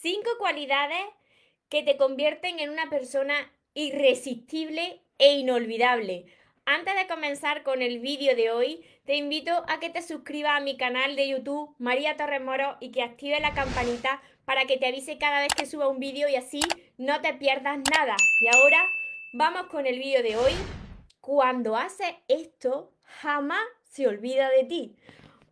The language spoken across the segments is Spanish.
Cinco cualidades que te convierten en una persona irresistible e inolvidable. Antes de comenzar con el vídeo de hoy, te invito a que te suscribas a mi canal de YouTube María Torres Moro y que active la campanita para que te avise cada vez que suba un vídeo y así no te pierdas nada. Y ahora vamos con el vídeo de hoy. Cuando haces esto, jamás se olvida de ti.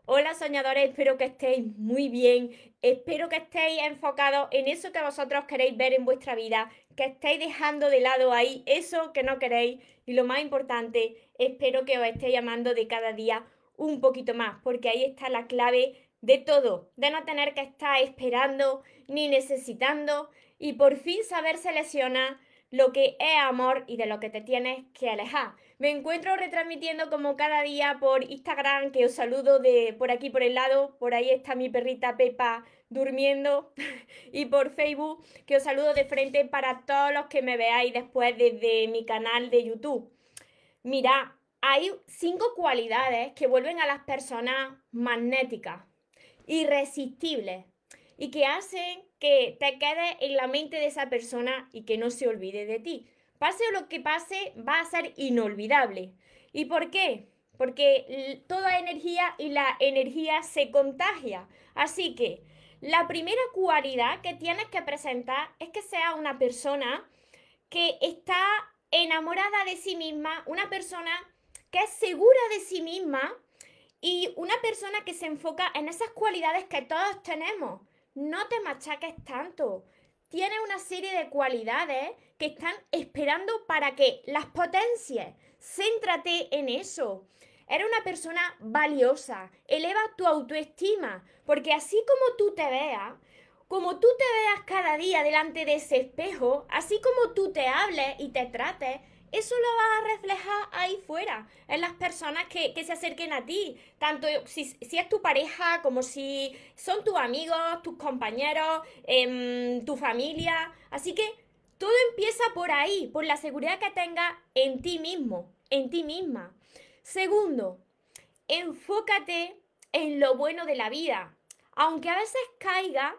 Hola soñadores, espero que estéis muy bien, espero que estéis enfocados en eso que vosotros queréis ver en vuestra vida, que estéis dejando de lado ahí eso que no queréis. Y lo más importante, espero que os estéis llamando de cada día un poquito más, porque ahí está la clave de todo, de no tener que estar esperando ni necesitando y por fin saber seleccionar lo que es amor y de lo que te tienes que alejar. Me encuentro retransmitiendo como cada día por Instagram, que os saludo de por aquí por el lado, por ahí está mi perrita Pepa durmiendo, y por Facebook, que os saludo de frente para todos los que me veáis después desde mi canal de YouTube. Mira, hay cinco cualidades que vuelven a las personas magnéticas, irresistibles, y que hacen que te quedes en la mente de esa persona y que no se olvide de ti pase lo que pase, va a ser inolvidable. ¿Y por qué? Porque toda energía y la energía se contagia. Así que la primera cualidad que tienes que presentar es que sea una persona que está enamorada de sí misma, una persona que es segura de sí misma y una persona que se enfoca en esas cualidades que todos tenemos. No te machaques tanto tiene una serie de cualidades que están esperando para que las potencies. Céntrate en eso. Eres una persona valiosa. Eleva tu autoestima. Porque así como tú te veas, como tú te veas cada día delante de ese espejo, así como tú te hables y te trates, eso lo vas a reflejar ahí fuera, en las personas que, se acerquen a ti, tanto si, es tu pareja como si son tus amigos, tus compañeros, em, tu familia. Así que todo empieza por ahí, por la seguridad que tengas en ti mismo, en ti misma. Segundo, enfócate en lo bueno de la vida. Aunque a veces caiga,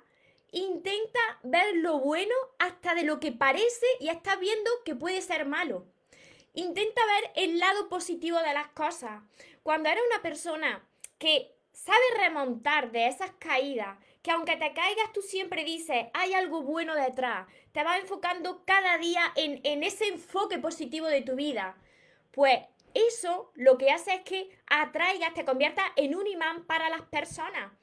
intenta ver lo bueno hasta de lo que parece y estás viendo que puede ser malo. Intenta ver el lado positivo de las cosas. Cuando eres una persona que sabe remontar de esas caídas, que aunque te caigas tú siempre dices, hay algo bueno detrás, te vas enfocando cada día en, ese enfoque positivo de tu vida, pues eso lo que hace es que atraigas, te conviertas en un imán para las personas.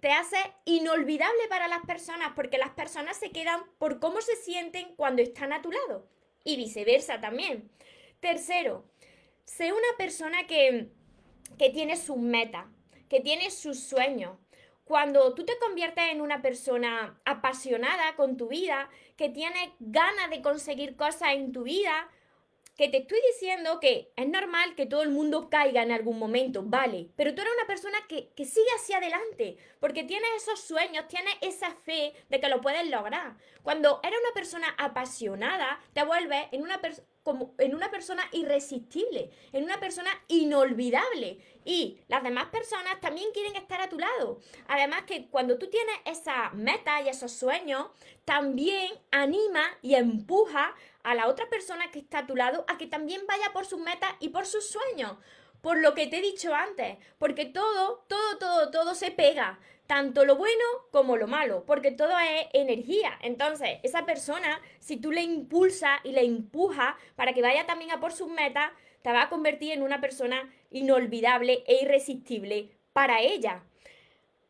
Te hace inolvidable para las personas porque las personas se quedan por cómo se sienten cuando están a tu lado. Y viceversa también. Tercero, sé una persona que, que tiene sus metas, que tiene sus sueños. Cuando tú te conviertes en una persona apasionada con tu vida, que tiene ganas de conseguir cosas en tu vida, que te estoy diciendo que es normal que todo el mundo caiga en algún momento, vale, pero tú eres una persona que, que sigue hacia adelante, porque tienes esos sueños, tienes esa fe de que lo puedes lograr. Cuando eres una persona apasionada, te vuelves en una, como en una persona irresistible, en una persona inolvidable. Y las demás personas también quieren estar a tu lado. Además que cuando tú tienes esas metas y esos sueños, también anima y empuja a la otra persona que está a tu lado a que también vaya por sus metas y por sus sueños. Por lo que te he dicho antes, porque todo, todo, todo, todo se pega, tanto lo bueno como lo malo, porque todo es energía. Entonces, esa persona, si tú le impulsas y le empujas para que vaya también a por sus metas, te va a convertir en una persona inolvidable e irresistible para ella.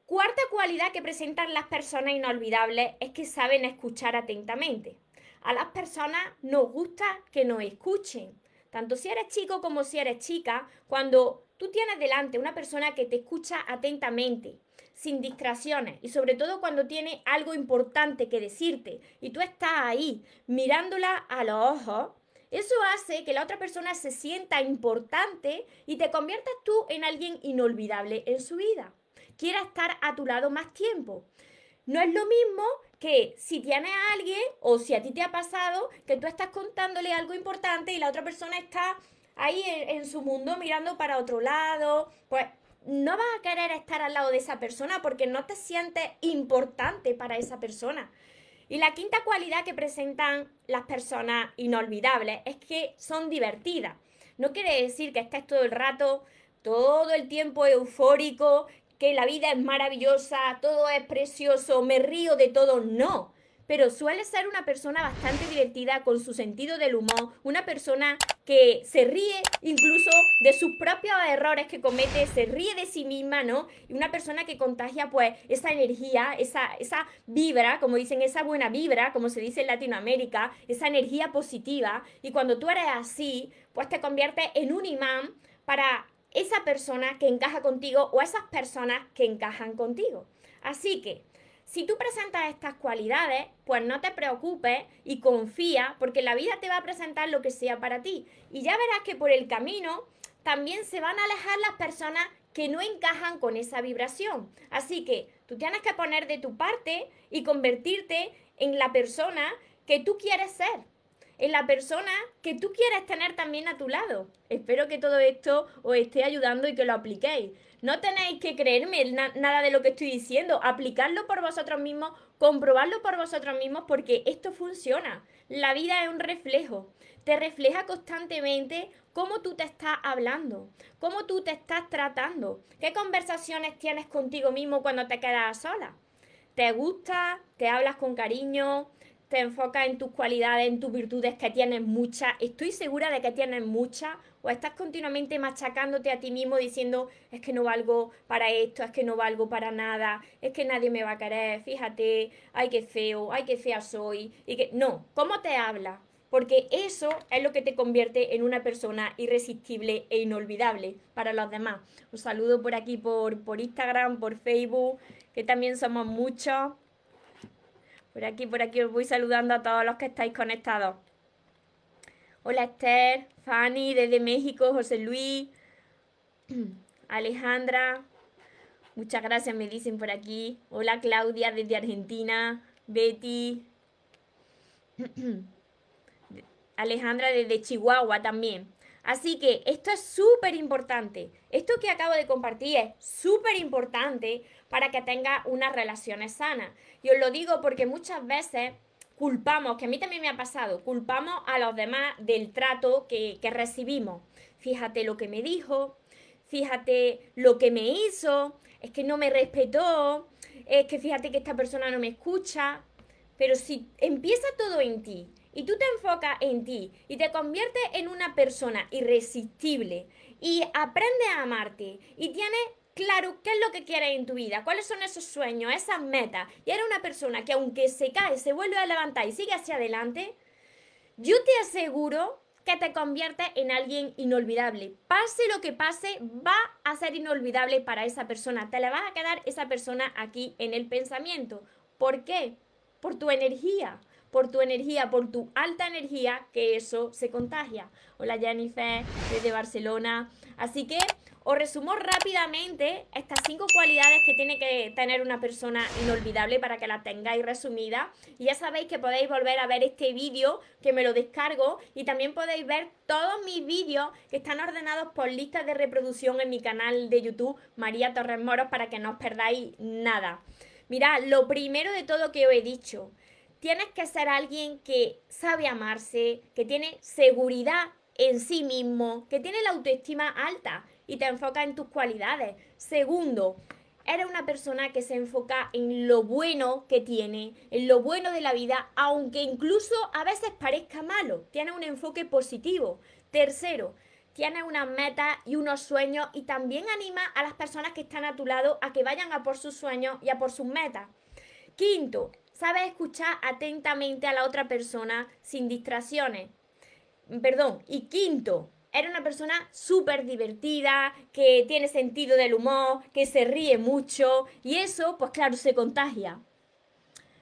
Cuarta cualidad que presentan las personas inolvidables es que saben escuchar atentamente. A las personas nos gusta que nos escuchen. Tanto si eres chico como si eres chica, cuando tú tienes delante una persona que te escucha atentamente, sin distracciones y sobre todo cuando tiene algo importante que decirte y tú estás ahí mirándola a los ojos, eso hace que la otra persona se sienta importante y te conviertas tú en alguien inolvidable en su vida. Quiera estar a tu lado más tiempo. No es lo mismo que si tienes a alguien o si a ti te ha pasado que tú estás contándole algo importante y la otra persona está ahí en, su mundo mirando para otro lado, pues no vas a querer estar al lado de esa persona porque no te sientes importante para esa persona. Y la quinta cualidad que presentan las personas inolvidables es que son divertidas. No quiere decir que estés todo el rato, todo el tiempo eufórico, que la vida es maravillosa, todo es precioso, me río de todo. No pero suele ser una persona bastante divertida con su sentido del humor, una persona que se ríe incluso de sus propios errores que comete, se ríe de sí misma, ¿no? Y una persona que contagia pues esa energía, esa, esa vibra, como dicen, esa buena vibra, como se dice en Latinoamérica, esa energía positiva. Y cuando tú eres así, pues te conviertes en un imán para esa persona que encaja contigo o esas personas que encajan contigo. Así que si tú presentas estas cualidades, pues no te preocupes y confía, porque la vida te va a presentar lo que sea para ti. Y ya verás que por el camino también se van a alejar las personas que no encajan con esa vibración. Así que tú tienes que poner de tu parte y convertirte en la persona que tú quieres ser, en la persona que tú quieres tener también a tu lado. Espero que todo esto os esté ayudando y que lo apliquéis. No tenéis que creerme nada de lo que estoy diciendo, aplicarlo por vosotros mismos, comprobarlo por vosotros mismos porque esto funciona. La vida es un reflejo, te refleja constantemente cómo tú te estás hablando, cómo tú te estás tratando, qué conversaciones tienes contigo mismo cuando te quedas sola. ¿Te gusta? ¿Te hablas con cariño? Te enfocas en tus cualidades, en tus virtudes, que tienes muchas, estoy segura de que tienes muchas, o estás continuamente machacándote a ti mismo diciendo, es que no valgo para esto, es que no valgo para nada, es que nadie me va a querer, fíjate, ay qué feo, ay qué fea soy, y que no, ¿cómo te habla? Porque eso es lo que te convierte en una persona irresistible e inolvidable para los demás. Un saludo por aquí, por, por Instagram, por Facebook, que también somos muchos. Por aquí, por aquí os voy saludando a todos los que estáis conectados. Hola Esther, Fanny desde México, José Luis, Alejandra, muchas gracias me dicen por aquí. Hola Claudia desde Argentina, Betty, Alejandra desde Chihuahua también. Así que esto es súper importante. Esto que acabo de compartir es súper importante para que tengas unas relaciones sanas. Y os lo digo porque muchas veces culpamos, que a mí también me ha pasado, culpamos a los demás del trato que, que recibimos. Fíjate lo que me dijo, fíjate lo que me hizo, es que no me respetó, es que fíjate que esta persona no me escucha. Pero si empieza todo en ti y tú te enfocas en ti y te conviertes en una persona irresistible y aprendes a amarte y tienes claro qué es lo que quieres en tu vida, cuáles son esos sueños, esas metas, y eres una persona que aunque se cae, se vuelve a levantar y sigue hacia adelante, yo te aseguro que te conviertes en alguien inolvidable. Pase lo que pase, va a ser inolvidable para esa persona. Te le vas a quedar esa persona aquí en el pensamiento. ¿Por qué? Por tu energía por tu energía, por tu alta energía, que eso se contagia. Hola Jennifer, desde Barcelona. Así que os resumo rápidamente estas cinco cualidades que tiene que tener una persona inolvidable para que la tengáis resumida. Y ya sabéis que podéis volver a ver este vídeo, que me lo descargo, y también podéis ver todos mis vídeos que están ordenados por listas de reproducción en mi canal de YouTube, María Torres Moros, para que no os perdáis nada. Mirad, lo primero de todo que os he dicho, tienes que ser alguien que sabe amarse, que tiene seguridad en sí mismo, que tiene la autoestima alta y te enfoca en tus cualidades. Segundo, eres una persona que se enfoca en lo bueno que tiene, en lo bueno de la vida, aunque incluso a veces parezca malo. Tiene un enfoque positivo. Tercero, tienes unas metas y unos sueños y también anima a las personas que están a tu lado a que vayan a por sus sueños y a por sus metas. Quinto, Sabes escuchar atentamente a la otra persona sin distracciones. Perdón. Y quinto, era una persona súper divertida, que tiene sentido del humor, que se ríe mucho y eso, pues claro, se contagia.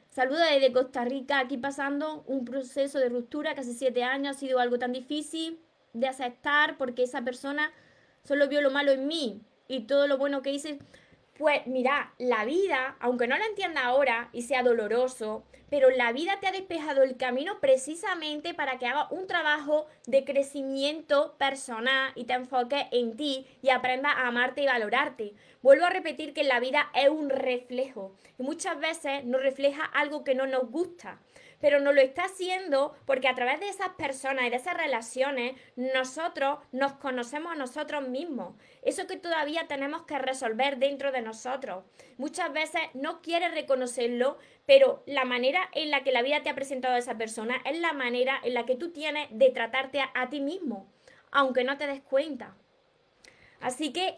Saludos desde Costa Rica, aquí pasando un proceso de ruptura, casi siete años, ha sido algo tan difícil de aceptar porque esa persona solo vio lo malo en mí y todo lo bueno que hice Pues mira, la vida, aunque no lo entienda ahora y sea doloroso, pero la vida te ha despejado el camino precisamente para que hagas un trabajo de crecimiento personal y te enfoques en ti y aprendas a amarte y valorarte. Vuelvo a repetir que la vida es un reflejo y muchas veces nos refleja algo que no nos gusta pero no lo está haciendo porque a través de esas personas y de esas relaciones nosotros nos conocemos a nosotros mismos. Eso que todavía tenemos que resolver dentro de nosotros. Muchas veces no quieres reconocerlo, pero la manera en la que la vida te ha presentado a esa persona es la manera en la que tú tienes de tratarte a, a ti mismo, aunque no te des cuenta. Así que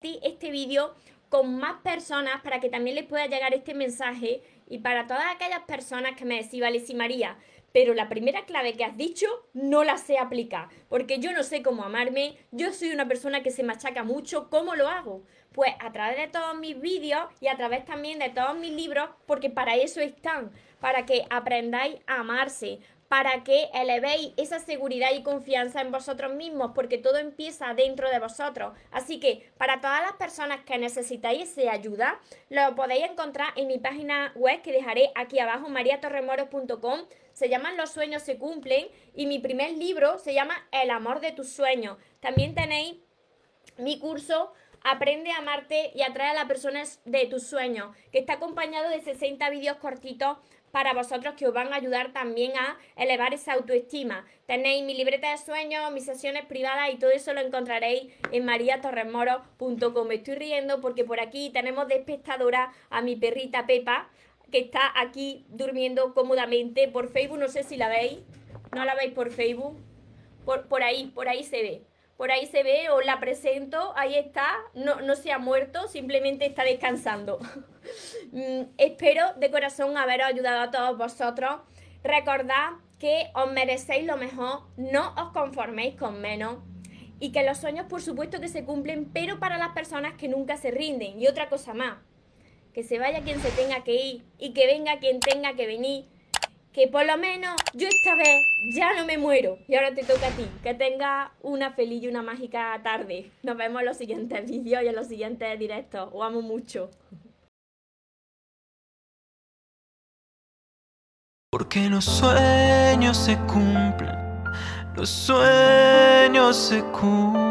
este vídeo con más personas para que también les pueda llegar este mensaje y para todas aquellas personas que me decían, vale, sí, María, pero la primera clave que has dicho no la sé aplicar, porque yo no sé cómo amarme, yo soy una persona que se machaca mucho, ¿cómo lo hago? Pues a través de todos mis vídeos y a través también de todos mis libros, porque para eso están, para que aprendáis a amarse, para que elevéis esa seguridad y confianza en vosotros mismos, porque todo empieza dentro de vosotros. Así que para todas las personas que necesitáis esa ayuda, lo podéis encontrar en mi página web que dejaré aquí abajo, mariatorremoros.com. Se llaman Los sueños se cumplen y mi primer libro se llama El amor de tus sueños. También tenéis mi curso Aprende a amarte y atrae a las personas de tus sueños, que está acompañado de 60 vídeos cortitos para vosotros que os van a ayudar también a elevar esa autoestima. Tenéis mi libreta de sueños, mis sesiones privadas y todo eso lo encontraréis en mariatorresmoro.com. Me estoy riendo porque por aquí tenemos de espectadora a mi perrita Pepa, que está aquí durmiendo cómodamente por Facebook. No sé si la veis. ¿No la veis por Facebook? Por, por ahí, por ahí se ve por ahí se ve, os la presento, ahí está, no, no se ha muerto, simplemente está descansando. Mm, espero de corazón haberos ayudado a todos vosotros. Recordad que os merecéis lo mejor, no os conforméis con menos y que los sueños por supuesto que se cumplen, pero para las personas que nunca se rinden. Y otra cosa más, que se vaya quien se tenga que ir y que venga quien tenga que venir que por lo menos yo esta vez ya no me muero. Y ahora te toca a ti. Que tengas una feliz y una mágica tarde. Nos vemos en los siguientes vídeos y en los siguientes directos. Os amo mucho. Porque los sueños se cumplen, los sueños se cumplen.